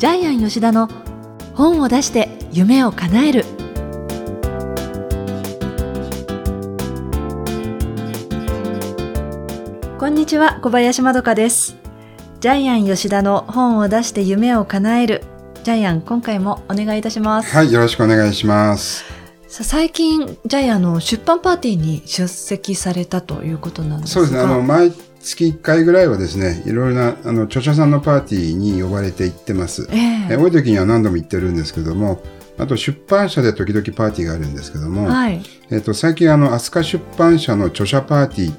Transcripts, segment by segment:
ジャイアン吉田の本を出して夢を叶える。こんにちは小林まどかです。ジャイアン吉田の本を出して夢を叶える。ジャイアン今回もお願いいたします。はい、よろしくお願いします。さ最近ジャイアンの出版パーティーに出席されたということなんですが。そうですね、あの、毎月1回ぐらいはですね、いろいろな、あの、著者さんのパーティーに呼ばれて行ってます。ええ。え多い時には何度も行ってるんですけども、あと出版社で時々パーティーがあるんですけども、はい。えっと、最近あの、飛鳥出版社の著者パーティーっ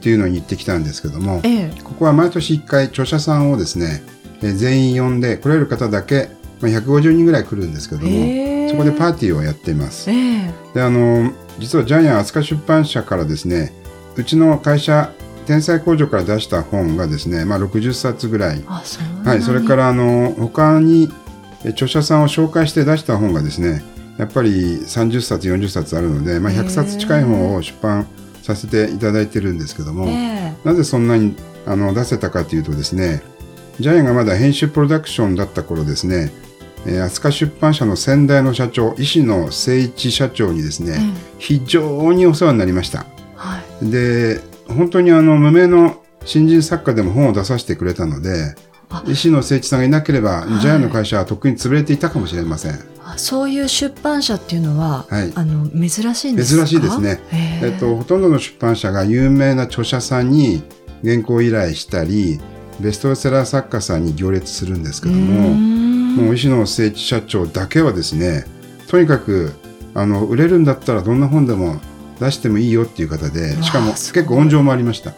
ていうのに行ってきたんですけども、ええ。ここは毎年1回著者さんをですね、え全員呼んで、来れる方だけ、まあ、150人ぐらい来るんですけども、へえ。そこでパーティーをやっています。ええ。であの実はジャイアン飛鳥出版社からですねうちの会社天才工場から出した本がですね、まあ、60冊ぐらい、あそはい、それからあの他にえ著者さんを紹介して出した本がですねやっぱり30冊40冊あるので、まあ、100冊近い本を出版させていただいてるんですけども、えなぜそんなにあの出せたかというとですねジャイアンがまだ編集プロダクションだった頃ですねえー飛鳥出版社の先代の社長石野誠一社長にですね、え非常にお世話になりました。はい。で本当にあの無名の新人作家でも本を出させてくれたのであ。石野誠一さんがいなければ、はい。ジャイアンの会社はとっくに潰れていたかもしれません。あそういう出版社っていうのは、はい。あの珍しいんですか？珍しいですね。へえ。っと、ほとんどの出版社が有名な著者さんに原稿依頼したりベストセラー作家さんに行列するんですけどももう石野誠一社長だけはですねとにかくあの売れるんだったらどんな本でも出してもいいよっていう方でしかも結構温情もありました、へ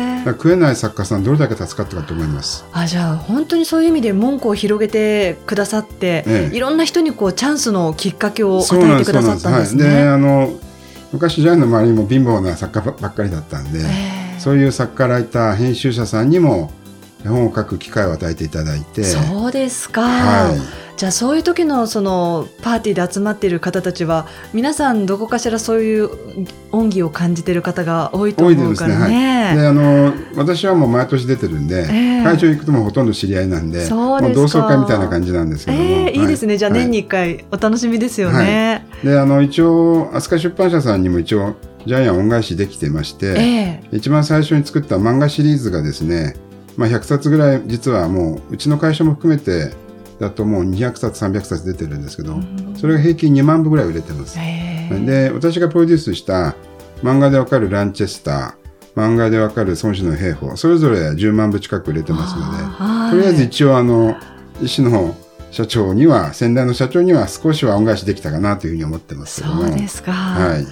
え食えない作家さんどれだけ助かったかと思います。あじゃあ本当にそういう意味で門戸を広げてくださって、ええ。いろんな人にこうチャンスのきっかけを与えてくださったんですね。はい、であの昔ジャイの周りにも貧乏な作家ばっかりだったんで、ええ。そういう作家ライター編集者さんにも本を書く機会を与えていただいて。そうですか、はい。じゃあそういう時のそのパーティーで集まっている方たちは皆さんどこかしらそういう恩義を感じている方が多いと思うですね。からね。であの私はもう毎年出てるんで、ええ。会場行くともうほとんど知り合いなんでそうです同窓会みたいな感じなんですけども、ええい。いですね、じゃあ年には1回お楽しみですよね。い。であの一応飛鳥出版社さんにも一応ジャイアン恩返しできてまして、ええ。一番最初に作った漫画シリーズがですね、まあ、100冊ぐらい実はもううちの会社も含めてだともう200冊300冊出てるんですけど、それが平均2万部ぐらい売れてます。ええで私がプロデュースした漫画でわかるランチェスター漫画でわかる孫子の兵法それぞれ10万部近く売れてますのはい。でとりあえず一応あの石野社長には先代の社長には少しは恩返しできたかなというふうに思ってますけども。そうですか。はい、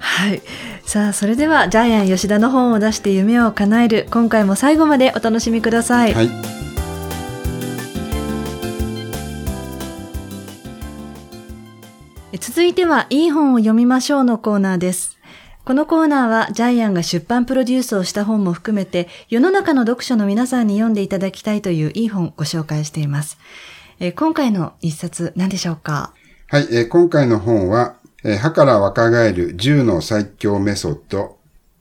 はい。さあ、それでは、ジャイアン吉田の本を出して夢を叶える、今回も最後までお楽しみください。はい、続いては、いい本を読みましょうのコーナーです。このコーナーは、ジャイアンが出版プロデュースをした本も含めて、世の中の読者の皆さんに読んでいただきたいといういい本をご紹介しています。えー今回の一冊、何でしょうか？はいえー今回の本は「えー歯から若返る10の最強メソッド」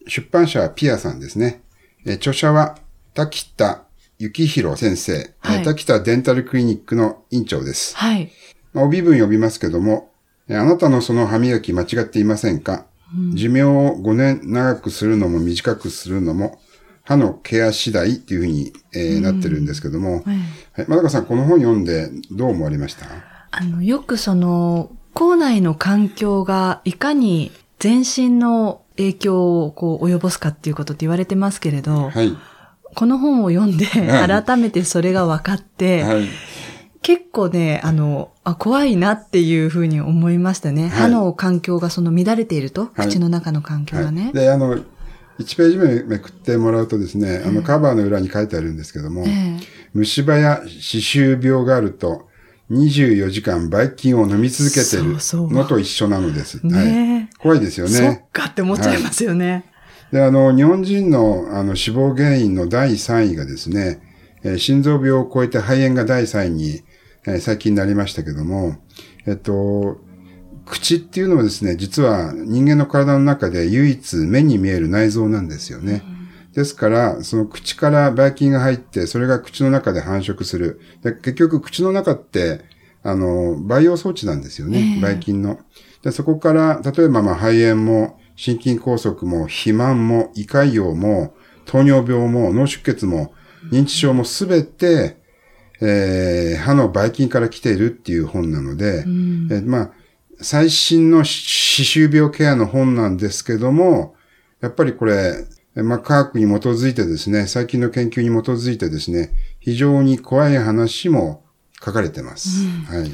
出版社はピアさんですね、えー著者は滝田幸宏先生、えーはい。滝田デンタルクリニックの院長です。はい。まあ帯文読みますけども、えーあなたのその歯磨き間違っていませんか、寿命を5年長くするのも短くするのも歯のケア次第っていうふうに、えーなってるんですけども、はい。はい、まどかさんこの本読んでどう思われました？あの、よくその、校内の環境がいかに全身の影響をこう及ぼすかっていうことって言われてますけれど、はい。この本を読んではい改めてそれが分かって、はい。結構ね、あの、あ、怖いなっていうふうに思いましたね。はい歯の環境がその乱れていると、はい口の中の環境がね。で、あの、1ページ目めくってもらうとですね、あのカバーの裏に書いてあるんですけども、ええ虫歯や歯周病があると、24時間ばい菌を飲み続けてそうそうるのと一緒なのです。はい。ね怖いですよえ、そっね。かって思っちゃいますよね。で、あの、日本人のあの死亡原因の第3位がですね、えー心臓病を超えて肺炎が第3位に、えー最近なりましたけども、えっと、口っていうのはですね、実は人間の体の中で唯一目に見える内臓なんですよね。ですから、その口からばい菌が入って、それが口の中で繁殖する。で結局、口の中って、あの、培養装置なんですよねええ。ばい菌の。で、そこから、例えば、まあ、肺炎も、心筋梗塞も、肥満も、胃潰瘍も、糖尿病も、脳出血も、認知症もすべて、えー歯のばい菌から来ているっていう本なので、うんえーまあ、最新の歯周病ケアの本なんですけども、やっぱりこれ、えまあ、科学に基づいてですね、最近の研究に基づいてですね、非常に怖い話も書かれてます。はい。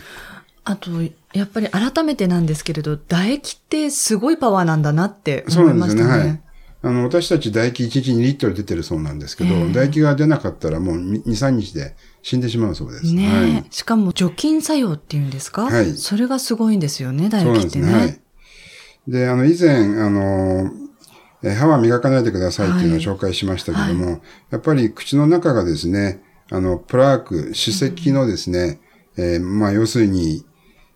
あと、やっぱり改めてなんですけれど、唾液ってすごいパワーなんだなってそう思ないんですよね。ましたね。はい。あの、私たち唾液1日2リットル出てるそうなんですけど、ええ唾液が出なかったらもう2、3日で死んでしまうそうです。ねえ、はい。しかも除菌作用っていうんですか？はいそれがすごいんですよね、唾そうなんですね。液ってね。はい。で、あの、以前、あの、えー歯は磨かないでくださいっていうのを紹介しましたけども、やっぱり口の中がですね、あの、プラーク、歯石のですね、えーまあ、要するに、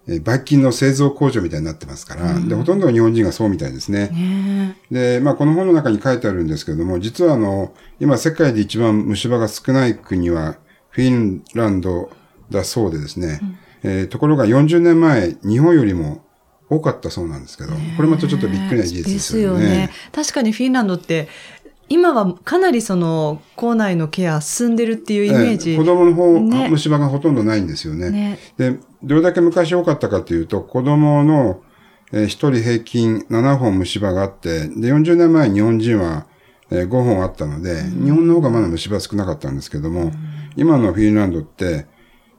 えーばい菌の製造工場みたいになってますから、で、ほとんどの日本人がそうみたいですね。ねで、まあ、この本の中に書いてあるんですけども、実はあの、今世界で一番虫歯が少ない国はフィンランドだそうでですね、えーところが40年前、日本よりも多かったそうなんですけど、これまたちょっとびっくりな事実ですよね。ですよね。確かにフィンランドって、今はかなりその、口内のケア進んでるっていうイメージ。ええ子供の方、ね虫歯がほとんどないんですよね。ねで、どれだけ昔多かったかというと、子供の、えー、1人平均7本虫歯があって、で、40年前日本人は、えー5本あったので、日本の方がまだ虫歯少なかったんですけども、今のフィンランドって、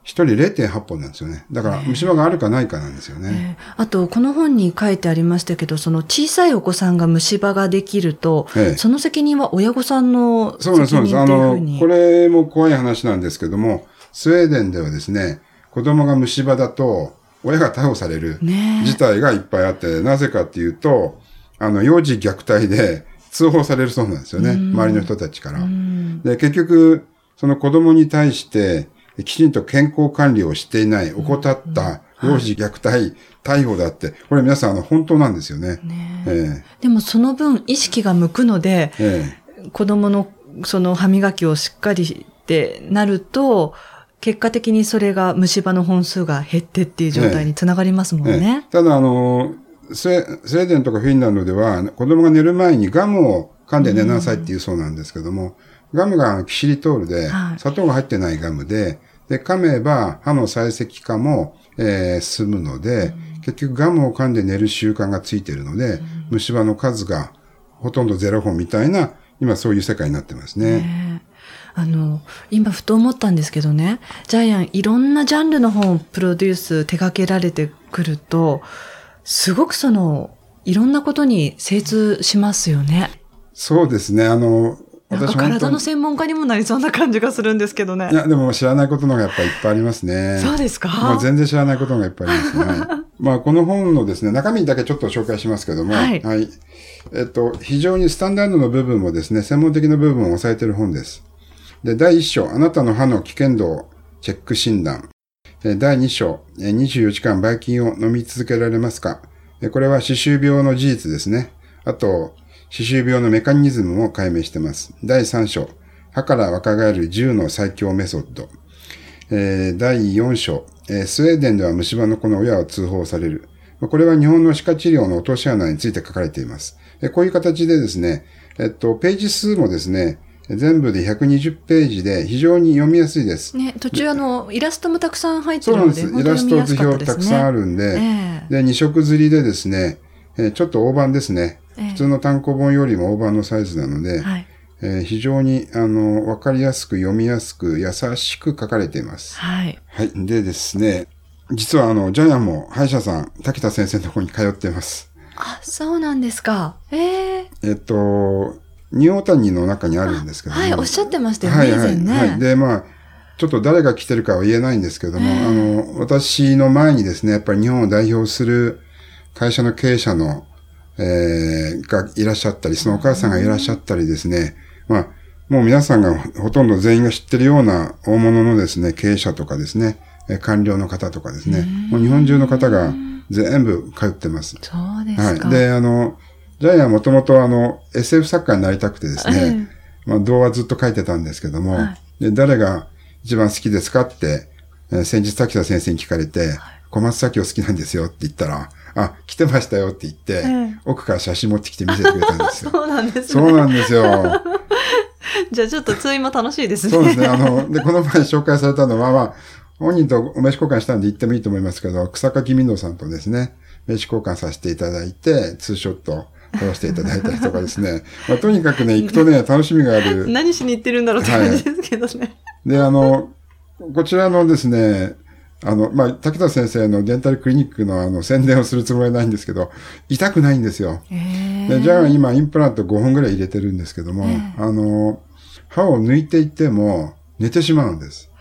1人0.8本なんですよね。だから虫歯があるかないかなんですよね。えーあと、この本に書いてありましたけど、その小さいお子さんが虫歯ができると、ええその責任は親御さんの責そうです、そうです。あ。の、これも怖い話なんですけども、スウェーデンではですね、子供が虫歯だと、親が逮捕される事態がいっぱいあって、なぜかっていうと、あの、幼児虐待で通報されるそうなんですよね。周りの人たちから。うんで、結局、その子供に対して、きちんと健康管理をしていない、怠った幼児虐待、逮捕だって、これ皆さん、あの、本当なんですよね。ね。ええ。でもその分意識が向くので、ええ。子供のその歯磨きをしっかりってなると、結果的にそれが虫歯の本数が減ってっていう状態につながりますもんええ。ね。ただ、あの、スウェスウェーデンとかフィンランドでは、子供が寝る前にガムを噛んで寝なさいっていうそうなんですけども、ガムがキシリトールではい、砂糖が入ってないガムで、で、噛めば歯の砕石化も、えー進むので、結局ガムを噛んで寝る習慣がついているので、虫歯の数がほとんどゼロ本みたいな、今そういう世界になってますね。あの、今ふと思ったんですけどね、ジャイアンいろんなジャンルの本をプロデュース手掛けられてくると、すごくその、いろんなことに精通しますよね。そうですね。あの、私体の専門家にもなりそうな感じがするんですけどねい。や、でも知らないことの方がやっぱりいっぱいありますね。そうですか？もう全然知らないことがいっぱいありますね。は いまあ、この本のですね、中身だけちょっと紹介しますけども、はいえっと、非常にスタンダードの部分もですね、専門的な部分を抑えている本です。で、第1章、あなたの歯の危険度をチェック診断。え第2章、え24時間ばい菌を飲み続けられますか？えこれは歯周病の事実ですね。あと、歯周病のメカニズムも解明しています。第3章、歯から若返る10の最強メソッド。えー第4章、えースウェーデンでは虫歯の子の親を通報される。これは日本の歯科治療の落とし穴について書かれています。えーこういう形でですね、えっと、ページ数もですね、全部で120ページで非常に読みやすいです。ね、途中あの、イラストもたくさん入ってそうなんです。イラスト図表たく。さんあるんで、ええで、2色刷りでですね、えーちょっと大判ですね。ええ普通の単行本よりも大判のサイズなので、はい。えー非常に、あの、わかりやすく読みやすく優しく書かれています。はい。はい。でですね、実はあの、ジャイアンも歯医者さん、滝田先生のところに通っています。あ、そうなんですか。えええっと、ニューオータニの中にあるんですけども。はい、おっしゃってましたよね、はいはい。はい。で、まあ、ちょっと誰が来てるかは言えないんですけども、ええあの、私の前にですね、やっぱり日本を代表する会社の経営者の、えーがいらっしゃったり、そのお母さんがいらっしゃったりですね、まあ、もう皆さんがほとんど全員が知ってるような大物のですね、経営者とかですね、えー官僚の方とかですね、もう日本中の方が全部通ってます。そうですか。はい。で、あの、ジャイアンはもともとあの、SF 作家になりたくてですね、まあ、童話ずっと書いてたんですけども、はで誰が一番好きですかって、えー先日滝田先生に聞かれて、小松左京好きなんですよって言ったら、あ、来てましたよって言って、ええ奥から写真持ってきて見せてくれたんですよ。そうなんですそうね。なんですよ。じゃあちょっと通院も楽しいですね。そうですね。あの、で、この前紹介されたのは、まあ、本人とお名刺交換したんで言ってもいいと思いますけど、草垣みのさんとですね、名刺交換させていただいて、ツーショット撮らせていただいたりとかですね。まあ、とにかくね、行くとね、楽しみがある。何しに行ってるんだろうって感じですけどね。で、あの、こちらのですね、あの、まあ、滝田先生のデンタルクリニックのあの宣伝をするつもりはないんですけど、痛くないんですよ。へでじゃあ今インプラント5本ぐらい入れてるんですけども、あの、歯を抜いていっても寝てしまうんです。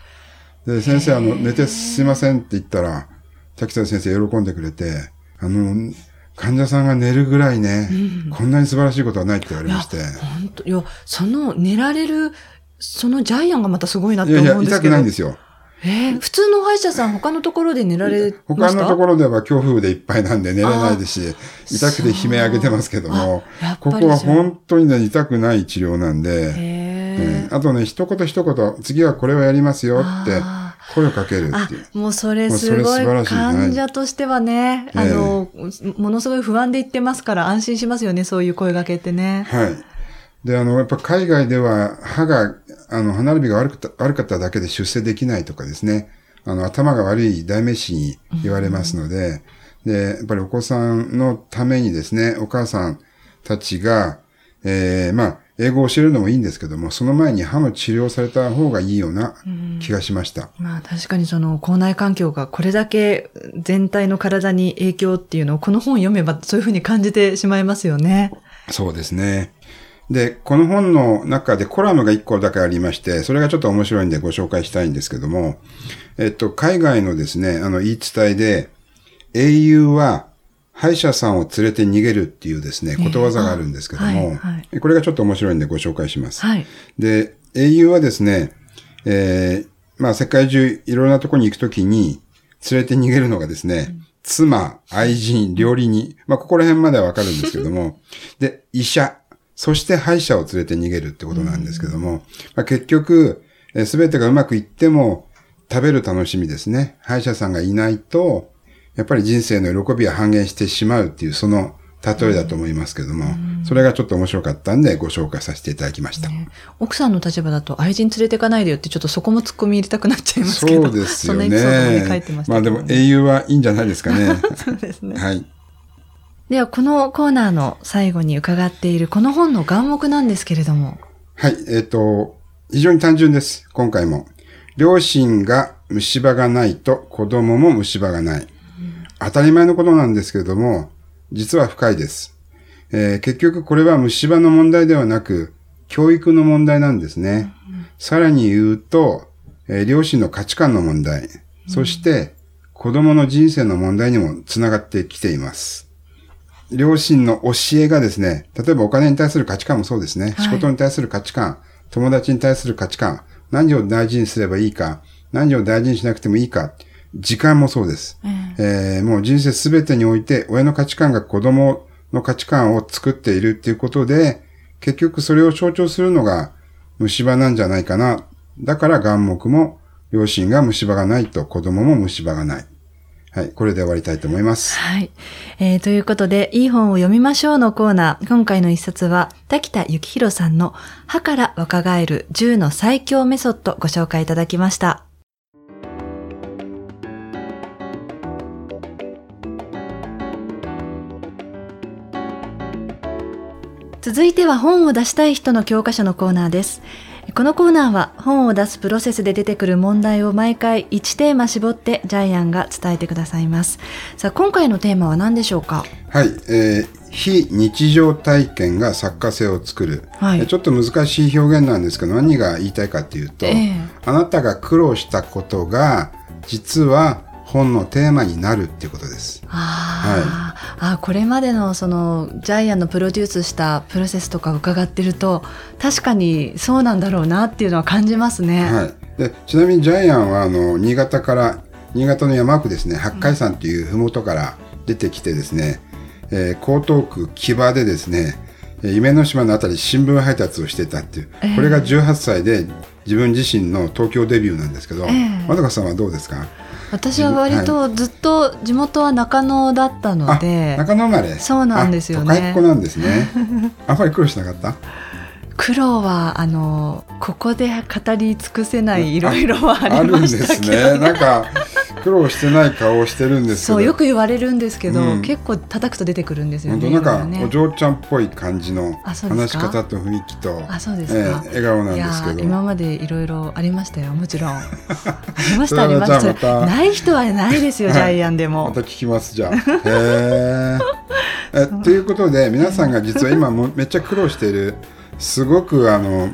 で、先生、あの、寝てすいませんって言ったら、滝田先生喜んでくれて、あの、患者さんが寝るぐらいね、こんなに素晴らしいことはないって言われまして。本当いや、その寝られる、そのジャイアンがまたすごいなっていやいや、思うんですけど。痛くないんですよ。えー普通の歯医者さん他のところで寝られました？他のところでは強風でいっぱいなんで寝れないですし、痛くて悲鳴上げてますけどもここは本当にね、痛くない治療なんで、へうんあとね、一言一言、次はこれをやりますよってあ声をかけるあっていう。、もうそれすごい患者としてはね、はいあの、ものすごい不安で言ってますから安心しますよね、そういう声掛けってね。はい。で、あの、やっぱ海外では歯が、あの、歯並びが悪くた悪かっただけで出世できないとかですね、あの、頭が悪い代名詞に言われますので、で、やっぱりお子さんのためにですね、お母さんたちが、えー、まあ、英語を教えるのもいいんですけども、その前に歯の治療をされた方がいいような気がしました。まあ確かにその校内環境がこれだけ全体の体に影響っていうのをこの本読めばそういうふうに感じてしまいますよね。そうですね。で、この本の中でコラムが1個だけありまして、それがちょっと面白いんでご紹介したいんですけども、えっと、海外のですね、あの、言い伝えで、英雄は歯医者さんを連れて逃げるっていうですね、ことわざがあるんですけども、えーはいはこれがちょっと面白いんでご紹介します。はい。で、英雄はですね、えーまあ世界中いろんなところに行くときに連れて逃げるのがですね、妻、愛人、料理人、まあここら辺まではわかるんですけども、で、医者、そして歯医者を連れて逃げるってことなんですけども、まあ、結局、すべてがうまくいっても食べる楽しみですね。歯医者さんがいないと、やっぱり人生の喜びは半減してしまうっていう、その例えだと思いますけども、それがちょっと面白かったんでご紹介させていただきました。奥さんの立場だと愛人連れてかないでよってちょっとそこも突っ込み入れたくなっちゃいますけど。そうですよそのエピソードもねね書いてま。したまあでも英雄はいいんじゃないですかね。そうですね。はい。ではこのコーナーの最後に伺っているこの本の眼目なんですけれども。はい。えっ、と、非常に単純です。今回も。両親が虫歯がないと子供も虫歯がない。当たり前のことなんですけれども、実は深いです。えー結局これは虫歯の問題ではなく、教育の問題なんですね。さらに言うと、えー両親の価値観の問題、そして子供の人生の問題にもつながってきています。両親の教えがですね、例えばお金に対する価値観もそうですね。はい仕事に対する価値観、友達に対する価値観、何を大事にすればいいか、何を大事にしなくてもいいか、時間もそうです。えーもう人生すべてにおいて親の価値観が子供の価値観を作っているっていうことで、結局それを象徴するのが虫歯なんじゃないかな。だから眼目も両親が虫歯がないと子供も虫歯がない。はい、これで終わりたいと思います。はい。えーということで、いい本を読みましょうのコーナー。今回の一冊は、滝田幸宏さんの歯から若返る10の最強メソッドご紹介いただきました。続いては本を出したい人の教科書のコーナーです。このコーナーは本を出すプロセスで出てくる問題を毎回1テーマ絞ってジャイアンが伝えてくださいます。さあ、今回のテーマは何でしょうか？はい、えー非日常体験が作家性を作る、はい。えーちょっと難しい表現なんですけど何が言いたいかっていうと、ええ。あなたが苦労したことが実は本のテーマになるっていうことです。あー、あーこれまでのそのジャイアンのプロデュースしたプロセスとか伺ってると確かにそうなんだろうなっていうのは感じますね。はい、でちなみにジャイアンはあの新潟から新潟の山奥ですね。八海山という麓から出てきてですね、えー江東区木場でですねえー夢の島のあたり新聞配達をしてたっていう、これが18歳で自分自身の東京デビューなんですけど、ええまどかさんはどうですか？私は割とずっと地元は中野だったのあで中野生まれ。そうなんですよね。あ都なんですね。あんまり苦労しなかった？苦労はあのここで語り尽くせないいろいろはああるんでりましたすけど。ね。なんか苦労してない顔をしてるんですけどそうよく言われるんですけど、うん結構叩くと出てくるんですよね。なんかお嬢ちゃんっぽい感じの話し方と雰囲気とあそうですか？ええ笑顔なんですけど今までいろいろありましたよもちろん ありましたありましたない人はないですよ、は いジャイアンでもまた聞きますじゃあ。へえ。えということで皆さんが実は今もめっちゃ苦労しているすごくあの、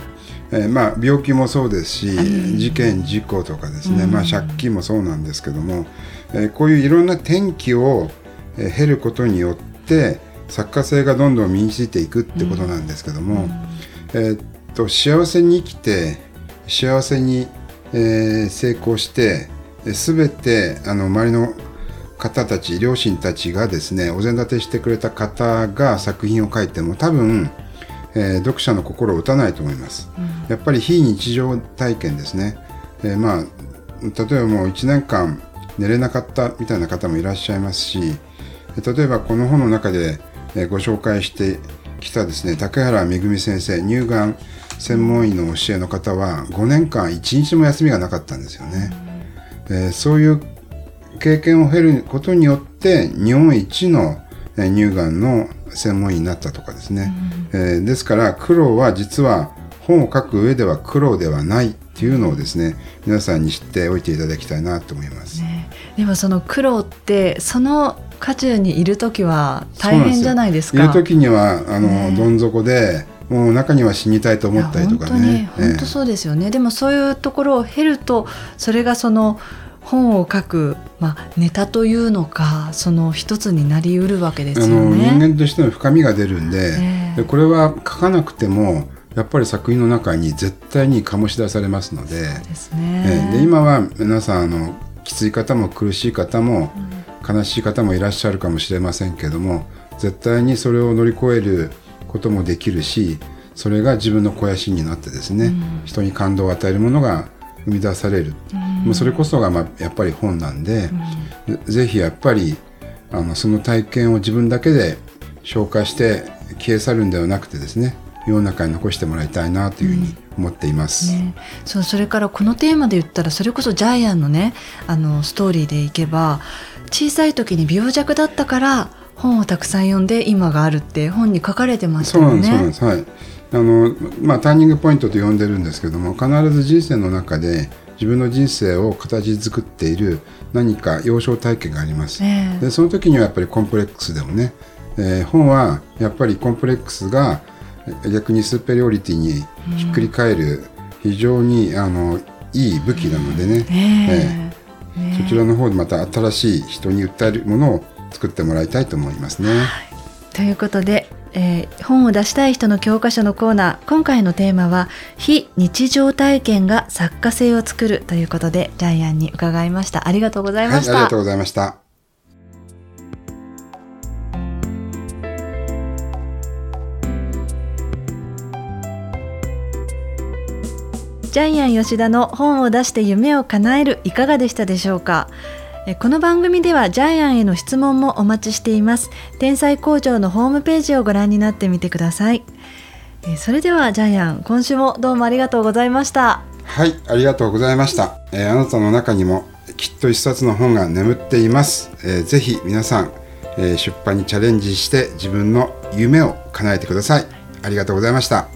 えーまあ、病気もそうですし事件事故とかですね、まあ、借金もそうなんですけども、えーこういういろんな転機を、えー経ることによって作家性がどんどん身についていくってことなんですけども、えーっと幸せに生きて幸せに、えー成功してえー全てあの周りの方たち両親たちがですねお膳立てしてくれた方が作品を書いても多分、えー読者の心を打たないと思います、やっぱり非日常体験ですね、えーまあ例えばもう1年間寝れなかったみたいな方もいらっしゃいますしえー例えばこの本の中で、えーご紹介してきたですね竹原めぐみ先生乳がん専門医の教えの方は5年間1日も休みがなかったんですよね、えーそういう経験を経ることによって日本一のえー乳がんの専門医になったとかですね、えーですから苦労は実は本を書く上では苦労ではないっていうのをですね皆さんに知っておいていただきたいなと思います。ね。でもその苦労ってその渦中にいる時は大変じゃないですか。いる時にはあの、ね。どん底でもう中には死にたいと思ったりとかね。いや本当に本当そうですよね、でもそういうところを経るとそれがその本を書く、まあ、ネタというのかその一つになりうるわけですよあの人ね。間としての深みが出るんで,、ええでこれは書かなくてもやっぱり作品の中に絶対に醸し出されますのででね。えで今は皆さんあのきつい方も苦しい方も、悲しい方もいらっしゃるかもしれませんけども絶対にそれを乗り越えることもできるしそれが自分の肥やしになってですね、人に感動を与えるものが生み出される、もうそれこそが、まあ、やっぱり本なんで、ぜぜひやっぱりあのその体験を自分だけで紹介して消え去るんではなくてですね世の中に残してもらいたいなというふうに思っています。ね、そうそれからこのテーマで言ったらそれこそジャイアンのねあのストーリーでいけば小さい時に病弱だったから本をたくさん読んで今があるって本に書かれてましたよそうなんです、そうなんねで。す。はい。あの、まあ、ターニングポイントと呼んでるんですけども、必ず人生の中で自分の人生を形作っている何か幼少体験があります。ええ。で、その時にはやっぱりコンプレックスでもね、えー本はやっぱりコンプレックスがえ逆にスーペリオリティにひっくり返る非常に、あのいい武器なのでね、ええ。ねそちらの方でまた新しい人に訴えるものを作ってもらいたいと思いますね。ということで、えー本を出したい人の教科書のコーナー。今回のテーマは「非日常体験が作家性を作る」ということでジャイアンに伺いました。ありがとうございはい、あました、りがとうございました。ジャイアン吉田の本を出して夢を叶えるいかがでしたでしょうか？えこの番組ではジャイアンへの質問もお待ちしています天才工場のホームページをご覧になってみてくださいえそれではジャイアン今週もどうもありがとうございましたはい、ありがとうございました。えーあなたの中にもきっと一冊の本が眠っています。えーぜひ皆さん、えー出版にチャレンジして自分の夢を叶えてください。ありがとうございました。